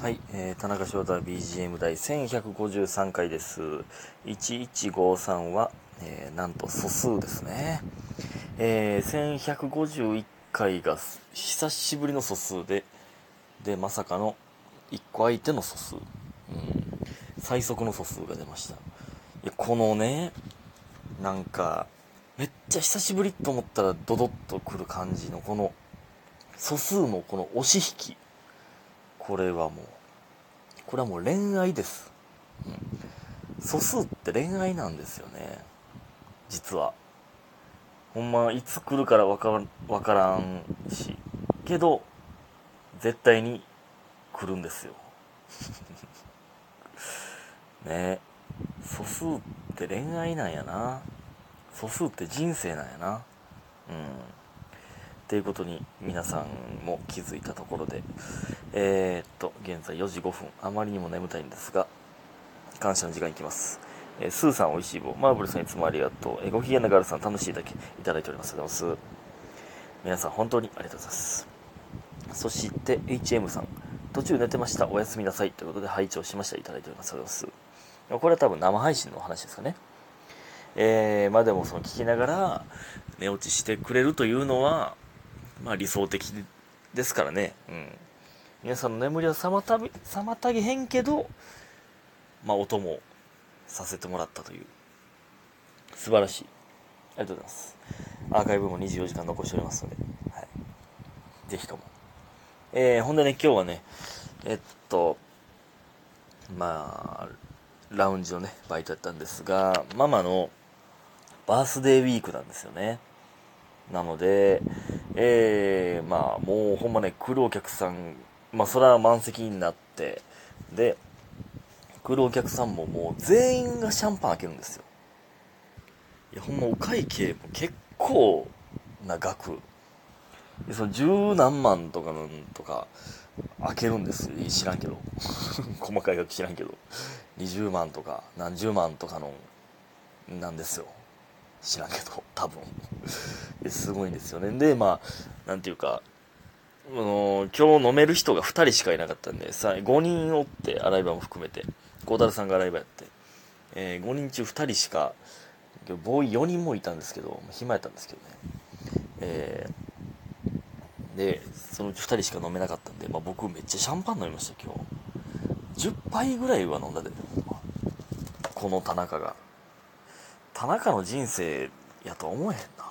はい、えー田中翔太 BGM 第1153回です。1153は、えーなんと素数ですね。えー1151回が久しぶりの素数で、で、まさかの1個相手の素数。うん、最速の素数が出ました。いや、このね、なんか、めっちゃ久しぶりと思ったらドドッとくる感じのこの素数のこの押し引き。これはもう、これはもう恋愛です。うん。素数って恋愛なんですよね。実は。ほんま、いつ来るからわか、わからんし。けど、絶対に来るんですよ。ね素数って恋愛なんやな。素数って人生なんやな。うん。っていうことに皆さんも気づいたところで、えー、っと、現在4時5分、あまりにも眠たいんですが、感謝の時間いきます。えースーさんおいしい棒、マーブルさんいつもありがとう、えーご機嫌なガールさん楽しいだけいただいております。ありがとうございます。皆さん本当にありがとうございます。そして、HM さん、途中寝てました、おやすみなさいということで拝聴しました、いただいております。ありがとうございます。これは多分生配信の話ですかね。えー、まあでもその聞きながら寝落ちしてくれるというのは、まあ理想的ですからね。うん。皆さんの眠りは妨げ妨げへんけど、まあ音もさせてもらったという。素晴らしい。ありがとうございます。アーカイブも24時間残しておりますので、はい。ぜひとも。えー、ほんでね、今日はね、えっと、まあ、ラウンジのね、バイトやったんですが、ママのバースデーウィークなんですよね。なので、えー、まあ、もうほんまね、来るお客さん、まあ、それは満席になって、で、来るお客さんももう全員がシャンパン開けるんですよ。いや、ほんまお会計も結構な額。でその十何万とかのとか、開けるんです知らんけど。細かい額知らんけど。20万とか何十万とかの、なんですよ。知らんけど、多分。すごいんですよね。で、まあ、なんていうか、あの今日飲める人が2人しかいなかったんで、さ5人おって、洗い場も含めて、孝太郎さんが洗い場やって、えー5人中2人しか、ボーイ4人もいたんですけど、暇やったんですけどね。えーで、そのうち2人しか飲めなかったんで、まあ、僕めっちゃシャンパン飲みました、今日。10杯ぐらいは飲んだで、この田中が。田中の人生やと思えへんな。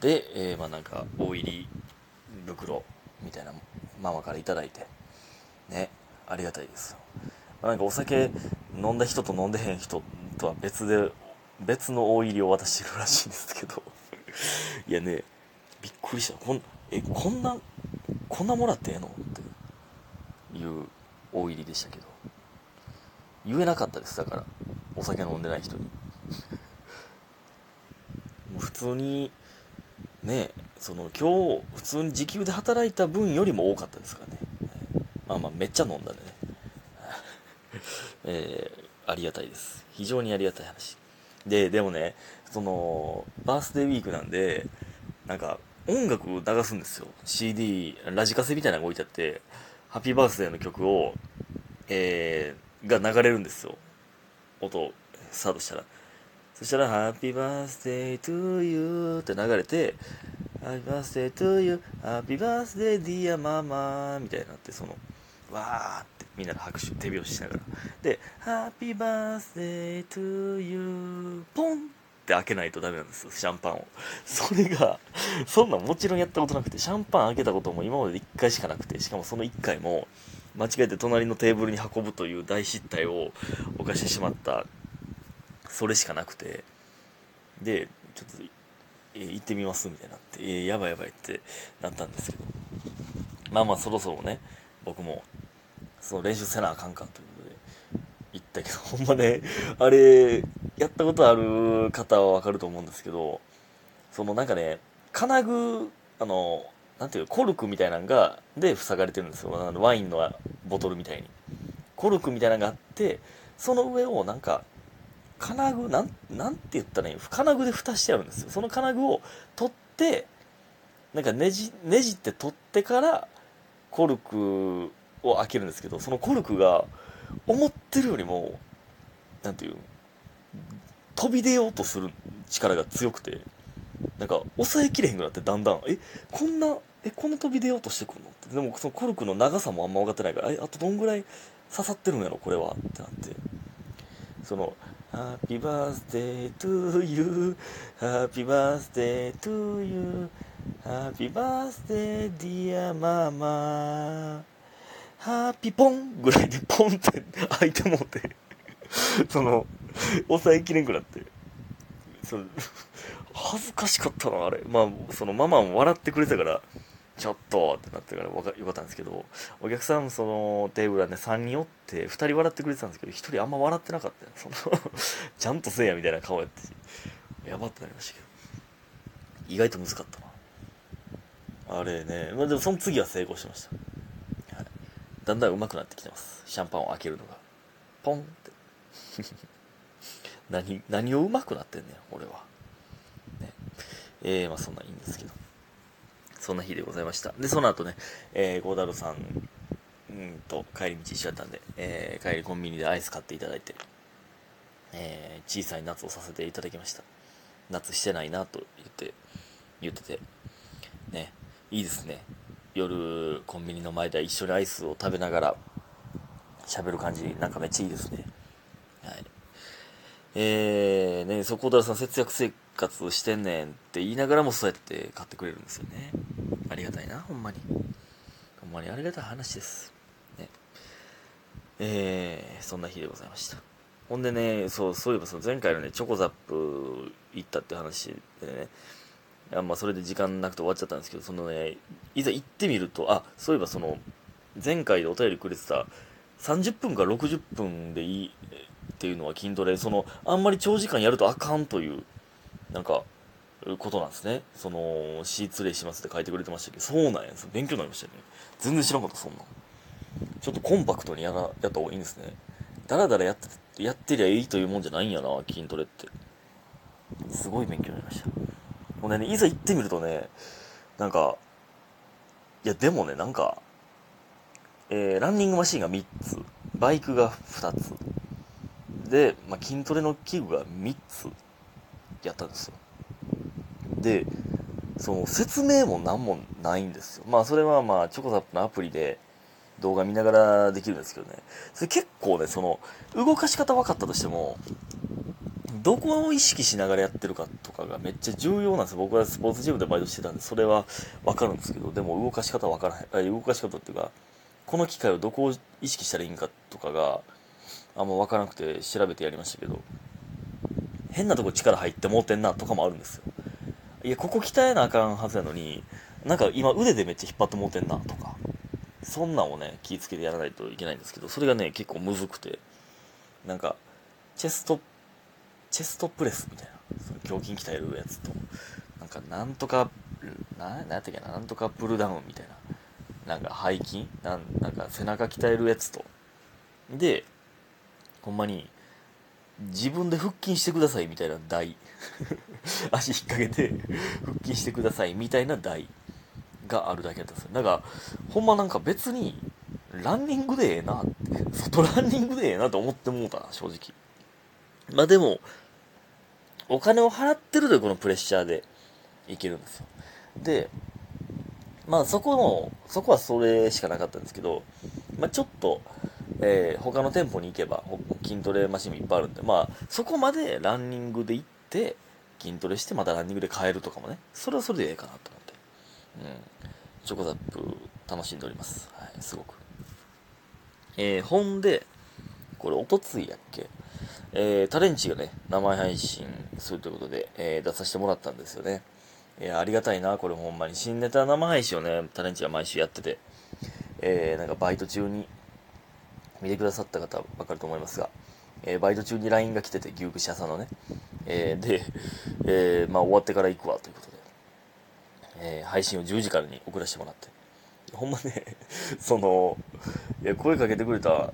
で、えーまあなんか、大入り袋みたいなママからいただいて、ね、ありがたいですよ。まあなんかお酒飲んだ人と飲んでへん人とは別で、別の大入りを渡してるらしいんですけど、いやね、びっくりした。こん、え、こんな、こんなもらってええの？っていう大入りでしたけど、言えなかったです、だから、お酒飲んでない人に。もう普通に、ねその今日普通に時給で働いた分よりも多かったですからね、まあまあめっちゃ飲んだんでね、えーありがたいです。非常にありがたい話。ででもねそのバースデーウィークなんでなんか音楽流すんですよ。CD ラジカセみたいなのが置いてあってハッピーバースデーの曲を、えーが流れるんですよ。音スタートしたら。そしたら、Happy Birthday to you って流れて、Happy Birthday to you, Happy Birthday dear mama みたいになって、その、わーってみんなで拍手、手拍子しながら。で、Happy Birthday to you, ポンって開けないとダメなんですよ、シャンパンを。それが、そんなんもちろんやったことなくて、シャンパン開けたことも今まで1回しかなくて、しかもその1回も、間違えて隣のテーブルに運ぶという大失態を犯してしまったそれしかなくてでちょっと、えー行ってみますみたいになって、えーやばいやばいってなったんですけどまあまあそろそろね僕もその練習せなあかんかということで行ったけど ほんまねあれやったことある方はわかると思うんですけどそのなんかね金具あのなんていうコルクみたいなのがで塞がれてるんですよ。あのワインのボトルみたいに。コルクみたいなのがあってその上をなんか金具なんなんて言ったらいい金具で蓋してあるんですよ。その金具を取ってなんかねじねじって取ってからコルクを開けるんですけど、そのコルクが思ってるよりも、なんていう、飛び出ようとする力が強くて、なんか抑えきれへんくなってだんだん、え、こんな、え、こんな飛び出ようとしてくるの？って。でもそのコルクの長さもあんま分かってないから、え、あとどんぐらい刺さってるんやろ、これは？ってなって。その、 Happy birthday to you、Happy birthday to you、Happy birthday dear mama、Happy ポンぐらいでポンって開いてもうて、その、抑えきれんくなって。恥ずかしかったな、あれ。まあ、そのママも笑ってくれたから。ちょっとってなってからよかったんですけど、お客さんそのテーブルはね、3人おって、2人笑ってくれてたんですけど、1人あんま笑ってなかったよ。その ちゃんとせえやみたいな顔やって、やばってなりましたけど。意外と難かったな。あれね、まあでもその次は成功しました。はい、だんだん上手くなってきてます。シャンパンを開けるのが。ポンって。何、何を上手くなってんねん、俺は。ね。えー、まあそんなんいいんですけど。そんな日でございました。で、その後ね、えー、ゴーダルさん、うんと、帰り道一緒だったんで、えー、帰りコンビニでアイス買っていただいて、えー、小さい夏をさせていただきました。夏してないなと言って、言ってて、ね、いいですね。夜、コンビニの前で一緒にアイスを食べながら、喋る感じ、なんかめっちゃいいですね。はい。えー、ね、そこださん節約生活してんねんって言いながらもそうやって買ってくれるんですよね。ありがたいな、ほんまに。ほんまにありがたい話です。ね。えー、そんな日でございました。ほんでね、そう、そういえばその前回のね、チョコザップ行ったって話でね、あまあそれで時間なくて終わっちゃったんですけど、そのね、いざ行ってみると、あ、そういえばその、前回でお便りくれてた、30分か60分でいいっていうのは筋トレ、その、あんまり長時間やるとあかんという、なんか、ことなんですね。その、シーツレイしますって書いてくれてましたけど、そうなんや。勉強になりましたね。全然知らんかった、そんなちょっとコンパクトにやら、やった方がいいんですね。だらだらやって、やってりゃいいというもんじゃないんやな、筋トレって。すごい勉強になりました。もうね、いざ行ってみるとね、なんか、いや、でもね、なんか、えー、ランニングマシンが3つ、バイクが2つ、で、まあ、筋トレの器具が3つやったんですよ。で、その説明も何もないんですよ。まあそれはまあチョコザップのアプリで動画見ながらできるんですけどね。それ結構ね、その動かし方分かったとしても、どこを意識しながらやってるかとかがめっちゃ重要なんですよ。僕はスポーツジムでバイトしてたんで、それは分かるんですけど、でも動かし方分からへん、動かし方っていうか、この機械をどこを意識したらいいんかとかが、あんま分からなくて調べてやりましたけど、変なとこ力入ってもうてんなとかもあるんですよ。いや、ここ鍛えなあかんはずやのに、なんか今腕でめっちゃ引っ張ってもうてんなとか、そんなんをね、気ぃつけてやらないといけないんですけど、それがね、結構むずくて、なんか、チェスト、チェストプレスみたいな、その胸筋鍛えるやつと、なんかなんとか、な、なんやったっけな、なんとかプルダウンみたいな、なんか背筋なん、なんか背中鍛えるやつと、で、ほんまに、自分で腹筋してくださいみたいな台。足引っ掛けて腹筋してくださいみたいな台があるだけだったんですよ。だからほんまなんか別にランニングでええなって外ランニングでええなと思ってもうたな正直。まあでもお金を払ってるというこのプレッシャーでいけるんですよ。でまあそこのそこはそれしかなかったんですけどまあちょっとえー、他の店舗に行けば筋トレマシンもいっぱいあるんで、まあ、そこまでランニングで行って、筋トレしてまたランニングで帰るとかもね、それはそれでええかなと思って。うん。チョコザップ楽しんでおります。はい、すごく。えー、ほんで、これ、おとついやっけ？えー、タレンチがね、生配信するということで、えー、出させてもらったんですよね。いや、ありがたいな、これほんまに。新ネタ生配信をね、タレンチが毎週やってて、えー、なんかバイト中に見てくださった方わかると思いますが、えー、バイト中に LINE が来てて、牛串屋さんのね。えー、で、えー、まあ終わってから行くわということで、えー、配信を10時からに送らせてもらって。ほんまね、その、いや、声かけてくれた、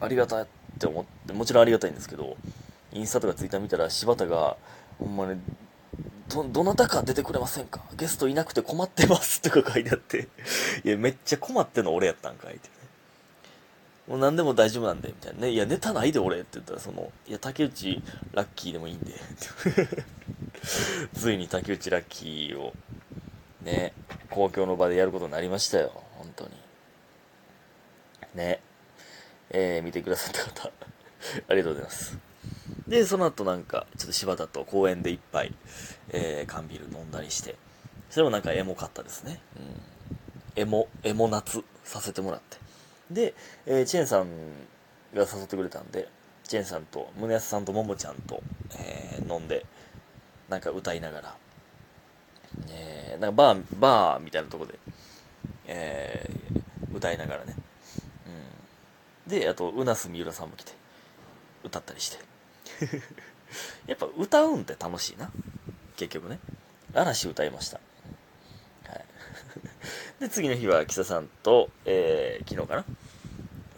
ありがたいって思って、もちろんありがたいんですけど、インスタとかツイッター見たら柴田が、ほんまね、ど、どなたか出てくれませんか？ゲストいなくて困ってますとか書いてあって、いや、めっちゃ困ってんの俺やったんかいって。もう何でも大丈夫なんで、みたいなね。いや、ネタないで俺って言ったら、その、いや、竹内ラッキーでもいいんで。ついに竹内ラッキーを、ね、公共の場でやることになりましたよ。本当に。ね。えー、見てくださった方、ありがとうございます。で、その後なんか、ちょっと柴田と公園で一杯、えー、缶ビール飲んだりして、それもなんかエモかったですね。うん。エモ、エモ夏させてもらって。で、えー、チェーンさんが誘ってくれたんで、チェーンさんと、宗安さんとももちゃんと、えー、飲んで、なんか歌いながら、えー、なんかバー、バーみたいなとこで、えー、歌いながらね。うん。で、あと、うなすみうらさんも来て、歌ったりして。やっぱ歌うんって楽しいな。結局ね。嵐歌いました。はい。で、次の日は、キサさんと、えー、昨日かな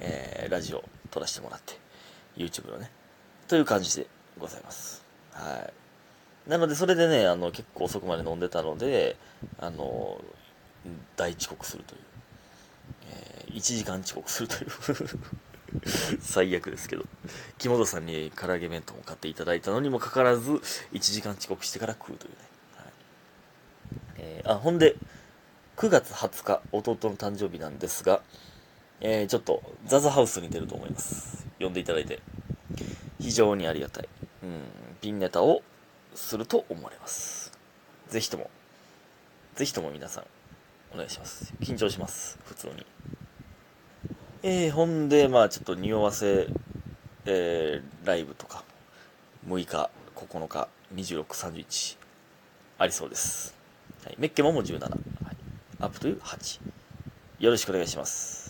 えー、ラジオ撮らせてもらって、YouTube のね、という感じでございます。はい。なので、それでね、あの、結構遅くまで飲んでたので、あの、大遅刻するという。えー、1時間遅刻するという 最悪ですけど。木本さんに唐揚げ弁当も買っていただいたのにもかかわらず、1時間遅刻してから食うというね。はいえー、あ、ほんで、9月20日、弟の誕生日なんですが、えー、ちょっと、ザザハウスに出ると思います。呼んでいただいて。非常にありがたい。うん、ピンネタをすると思われます。ぜひとも、ぜひとも皆さん、お願いします。緊張します。普通に。えー、ほんで、まあちょっと匂わせ、えー、ライブとか、6日、9日、26、31、ありそうです。はい、メッケモも17、はい、アップという8。よろしくお願いします。